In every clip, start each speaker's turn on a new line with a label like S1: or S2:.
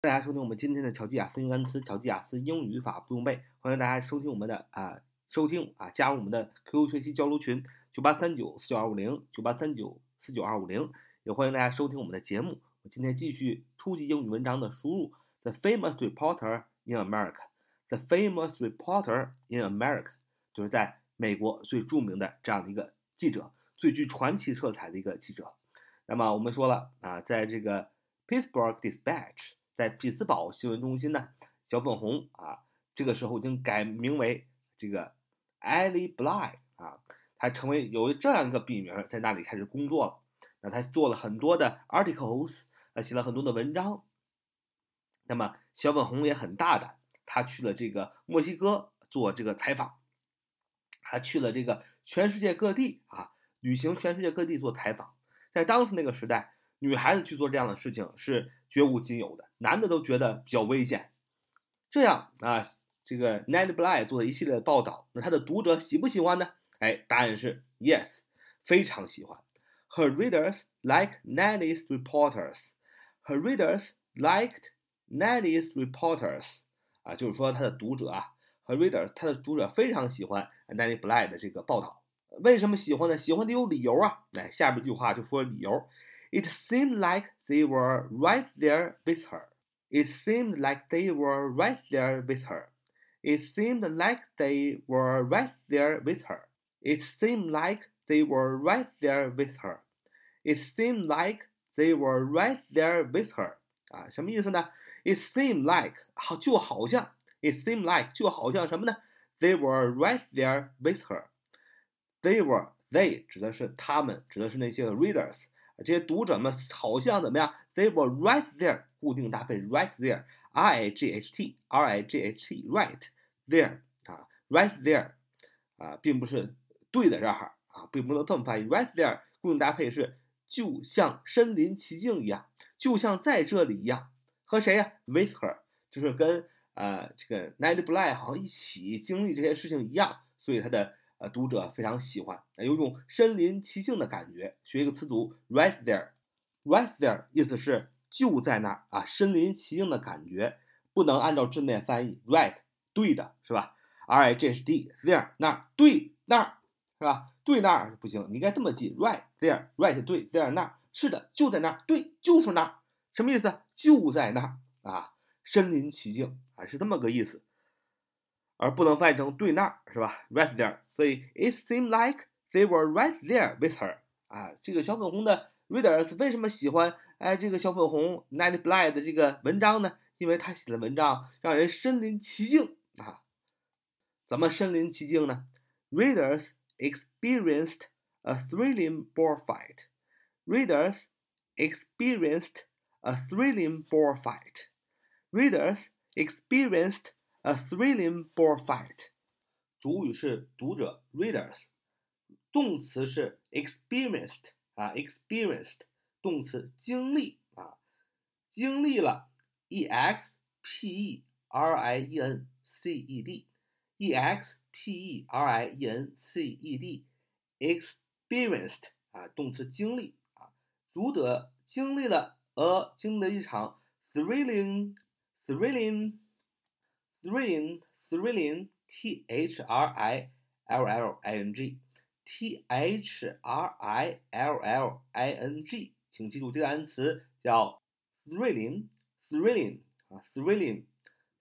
S1: 大家收听我们今天的巧记雅思英语单词、巧记雅思英语语法不用背，欢迎大家收听我们的啊收听啊加入我们的 QQ 学习交流群九八三九四九二五零九八三九四九二五零，也欢迎大家收听我们的节目。我今天继续初级英语文章的输入，The famous reporter in America，The famous reporter in America，就是在美国最著名的这样的一个记者，最具传奇色彩的一个记者。那么我们说了啊，在这个 Pittsburgh Dispatch。在匹兹堡新闻中心呢，小粉红啊，这个时候已经改名为这个 Ellie Bly 啊，他成为有这样一个笔名，在那里开始工作了。那他做了很多的 articles，他写了很多的文章。那么小粉红也很大胆，他去了这个墨西哥做这个采访，还去了这个全世界各地啊，旅行全世界各地做采访。在当时那个时代。女孩子去做这样的事情是绝无仅有的，男的都觉得比较危险。这样啊，这个 Nellie Bly 做的一系列的报道，那他的读者喜不喜欢呢？哎，答案是 yes，非常喜欢。Her readers like Nellie's reporters. Her readers liked Nellie's reporters. 啊，就是说他的读者啊，Her readers，他的读者非常喜欢 Nellie Bly 的这个报道。为什么喜欢呢？喜欢的有理由啊。哎，下边一句话就说理由。It seemed like they were right there with her. It seemed like they were right there with her. It seemed like they were right there with her. It seemed like they were right there with her. It seemed like they were right there with her. 啊，什么意思呢？It seemed like 好，就好像 It seemed like 就好像什么呢？They were right there with her. They were they 指的是他们，指的是那些 readers。 这些读者们好像怎么样？They were right there，固定搭配，right there，r i g h t，r i g h t，right there 啊，right there 啊，并不是对在这儿啊，并不能这么翻译，right there 固定搭配是就像身临其境一样，就像在这里一样，和谁呀？With her，就是跟呃这个 Nellie Bly 好像一起经历这些事情一样，所以他的。呃，读者非常喜欢，有种身临其境的感觉。学一个词组，right there，right there，意思是就在那儿啊，身临其境的感觉，不能按照字面翻译，right，对的是吧？r i g h t，there，那儿，对那儿是吧？对那儿不行，你应该这么记，right there，right 对，there 那儿，是的，就在那儿，对，就是那儿，什么意思？就在那儿啊，身临其境啊，是这么个意思。而不能翻译成对那儿是吧？Right there，所以 it seemed like they were right there with her。啊，这个小粉红的 readers 为什么喜欢哎这个小粉红 Nellie Bly 的这个文章呢？因为他写的文章让人身临其境啊。怎么身临其境呢？Readers experienced a thrilling boar fight. Readers experienced a thrilling boar fight. Readers experienced A thrilling boar fight，主语是读者 readers，动词是 experienced 啊 experienced，动词经历啊经历了 e x p e r i e n c e d e x p e r i e n c e d experienced 啊动词经历啊读者经历了 a 经历了一场 thrilling thrilling Thrilling, thrilling, t h r i l l i n g, t h r i l l i n g，请记住这个单词叫 thrilling, thrilling 啊，thrilling,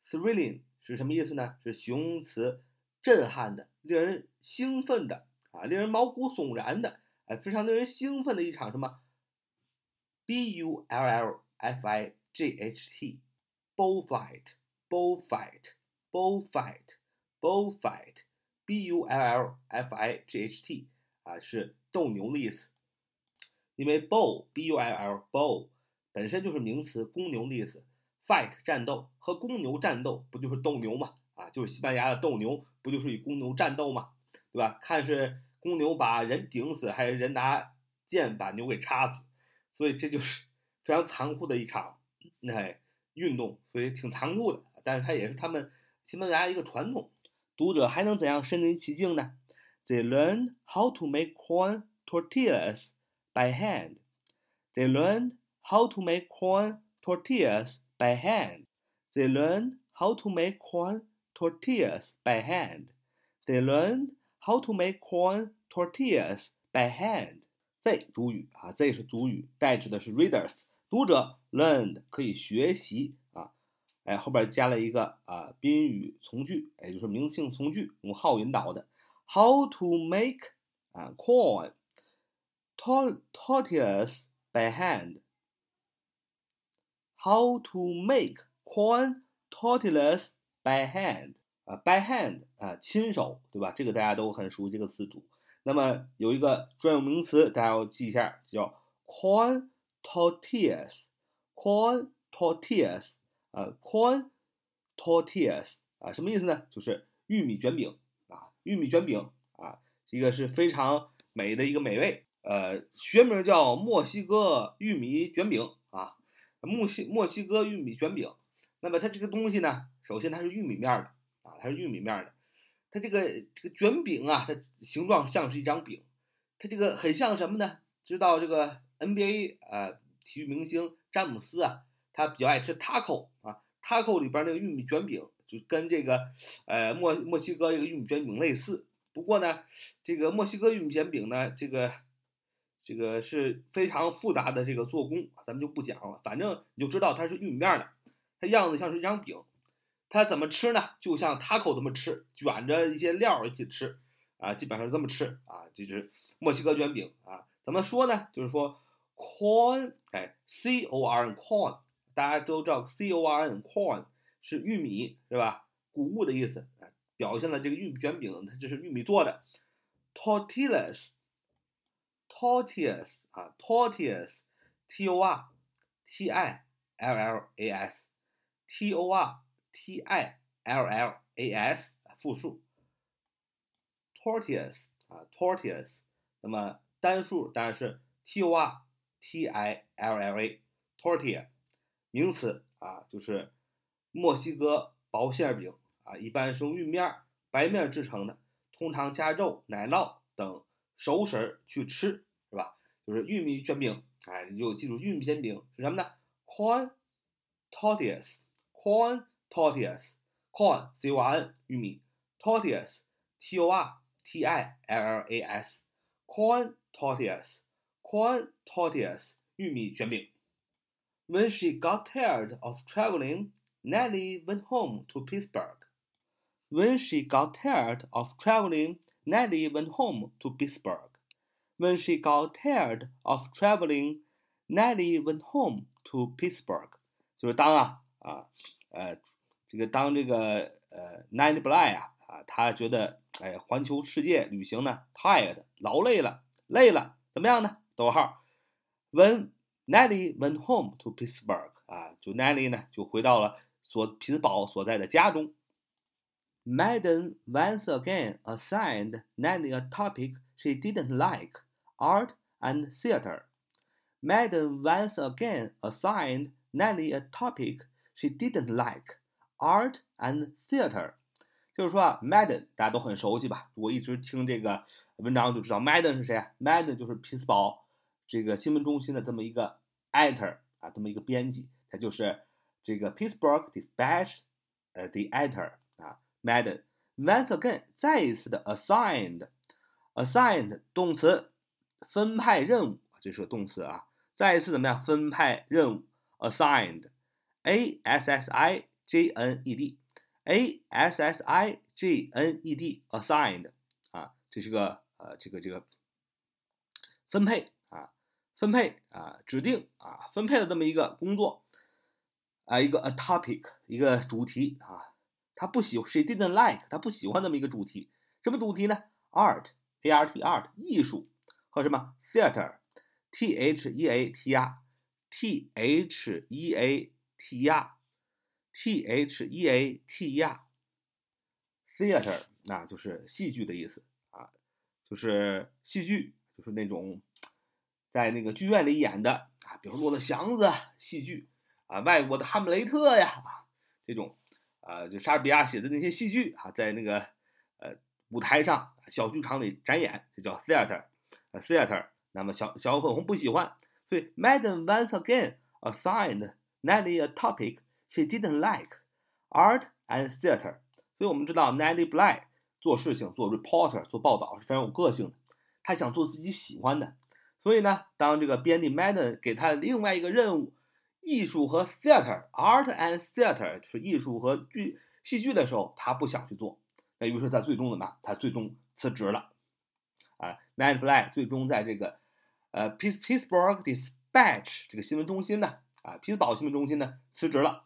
S1: thrilling 是什么意思呢？是形容词，震撼的，令人兴奋的啊，令人毛骨悚然的，哎，非常令人兴奋的一场什么？b u l l f i g h t, Bullfight. bullfight, bullfight, bullfight, 啊，是斗牛的意思。因为 bull, b u l l, bull 本身就是名词，公牛的意思。fight 战斗和公牛战斗不就是斗牛吗？啊，就是西班牙的斗牛，不就是与公牛战斗吗？对吧？看是公牛把人顶死，还是人拿剑把牛给插死？所以这就是非常残酷的一场哎运动，所以挺残酷的。但是它也是他们西班牙一个传统。读者还能怎样身临其境呢？They learned how to make corn tortillas by hand. They learned how to make corn tortillas by hand. They learned how to make corn tortillas by hand. They learned how to make corn tortillas by hand. Z 主语啊，Z 是主语，代指的是 readers 读者，learned 可以学习啊， 哎后边加了一个啊宾语从句，也就是名词性从句，用 how 引导的。How to make 啊 corn tortillas by hand. How to make corn tortillas by hand 啊，by hand 啊，亲手，对吧？这个大家都很熟悉这个词组。那么有一个专有名词，大家要记一下，叫 corn tortillas，corn tortillas 呃，corn tortillas 啊，什么意思呢？就是玉米卷饼啊，玉米卷饼啊，这个是非常美的一个美味。呃，学名叫墨西哥玉米卷饼啊，墨西墨西哥玉米卷饼。那么它这个东西呢，首先它是玉米面的啊，它是玉米面的。它这个这个卷饼啊，它形状像是一张饼。它这个很像什么呢？知道这个 NBA 啊，体育明星詹姆斯啊，他比较爱吃 taco 啊，taco 里边那个玉米卷饼就跟这个呃墨墨西哥这个玉米卷饼类似。不过呢，这个墨西哥玉米卷饼呢，这个这个是非常复杂的这个做工，咱们就不讲了。反正你就知道它是玉米面的。它样子像是一张饼，它怎么吃呢？就像 taco 这么吃，卷着一些料一起吃啊，基本上是这么吃啊。这是墨西哥卷饼啊，怎么说呢？就是说 corn，哎，c o r n corn，大家都知道 c o r n corn 是玉米是吧？谷物的意思啊，表现了这个玉米卷饼它就是玉米做的。tortillas，tortillas 啊，tortillas，t o r t i l l a s。T O R T I L L A S 复数，tortillas 啊，tortillas，那么单数当然是 T O R T I L L A，tortilla，名词啊，就是墨西哥薄馅饼啊，一般是用玉米面、白面制成的，通常加肉、奶酪等熟食去吃，是吧？就是玉米卷饼，哎，你就记住玉米卷饼是什么呢？corn tortillas。corn tortillas, corn c o r n 玉米，tortillas t o r t i l l a s, corn tortillas, corn tortillas 玉米卷饼。When she got tired of traveling, Nellie went home to Pittsburgh. When she got tired of traveling, Nellie went home to Pittsburgh. When she got tired of traveling, Nellie went home to Pittsburgh. 就是当啊啊呃，这个当这个呃 n a n y b l y 啊啊，他觉得哎，环球世界旅行呢，tired 劳累了，累了，怎么样呢？逗号，When Nelly went home to Pittsburgh 啊，就 Nelly 呢就回到了所匹兹堡所在的家中。Madden once again assigned Nelly a topic she didn't like, art and theater. Madden once again assigned Nelly a topic. She didn't like art and theater，就是说啊，Madden 大家都很熟悉吧？如果一直听这个文章就知道 Madden 是谁啊？Madden 就是匹兹堡这个新闻中心的这么一个 editor 啊，这么一个编辑，他就是这个 Pittsburgh Dispatch 呃 the editor 啊，Madden once again 再一次的 assigned，assigned 动词分派任务，这是个动词啊，再一次怎么样分派任务 assigned。a s s i g n e d，a s s i g n e d，assigned 啊，这是个呃这个这个分配，分配啊，指定啊，分配的这么一个工作啊，一个 a topic，一个主题啊，他不喜，she didn't like，他不喜欢这么一个主题，什么主题呢？art，a r t art，艺术和什么？theater，t h e a t r，t h e a T R T H E A T R，theater 那就是戏剧的意思啊，就是戏剧，就是那种在那个剧院里演的啊，比如《骆驼祥子》戏剧啊，外国的《哈姆雷特》呀啊，这种啊，就莎士比亚写的那些戏剧啊，在那个呃舞台上小剧场里展演，这叫 theater，theater。那么小小粉红不喜欢，所以 Madam once again assigned。Nelly a topic she didn't like art and theater。所以我们知道 Nelly Bly 做事情做 reporter 做报道是非常有个性的，他想做自己喜欢的。所以呢，当这个编辑 Madden 给他另外一个任务，艺术和 theater art and theater 就是艺术和剧戏剧的时候，他不想去做。那于是他最终怎么？他最终辞职了。啊，Nellie Bly 最终在这个。呃，Pittsburgh Dispatch 这个新闻中心呢，啊，匹兹堡新闻中心呢辞职了，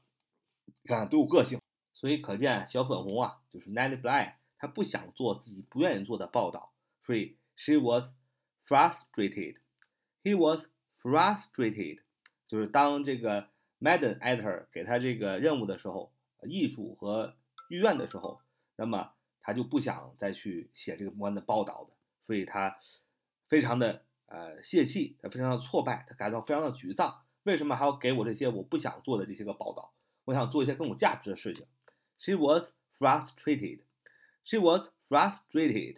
S1: 看看都有个性，所以可见小粉红啊，就是 Nellie Bly，他不想做自己不愿意做的报道，所以 she was frustrated He was frustrated，就是当这个 Madden editor 给他这个任务的时候，艺术和剧院的时候，那么他就不想再去写这个相关的报道的，所以他非常的。呃，泄气，他非常的挫败，他感到非常的沮丧。为什么还要给我这些我不想做的这些个报道？我想做一些更有价值的事情。She was frustrated. She was frustrated.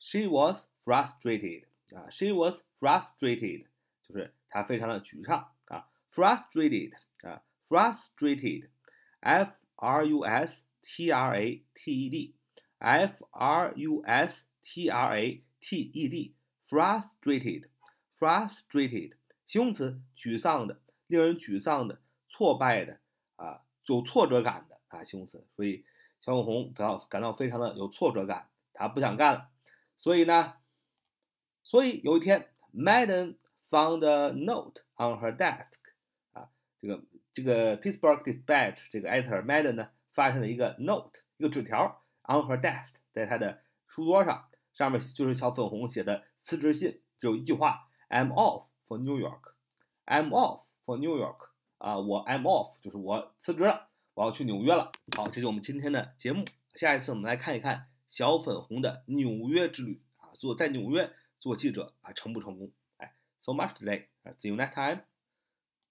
S1: She was frustrated. 啊，She was frustrated，就是她非常的沮丧啊。Frustrated 啊，frustrated. F R U S T R A T E D. F R U S T R A T E D. frustrated, frustrated，形容词，沮丧的，令人沮丧的，挫败的，啊，有挫折感的啊，形容词。所以小粉红感到感到非常的有挫折感，他不想干了。所以呢， 所以有一天，Madden found a note on her desk，啊，这个这个 Pittsburgh Dispatch 这个 editor Madden 呢，发现了一个 note，一个纸条 on her desk，在她的书桌上，上面就是小粉红写的。辞职信只有一句话：I'm off for New York. I'm off for New York. 啊，我 I'm off 就是我辞职了，我要去纽约了。好，这是我们今天的节目。下一次我们来看一看小粉红的纽约之旅啊，做在纽约做记者啊，成不成功？哎，So much today. See you next time.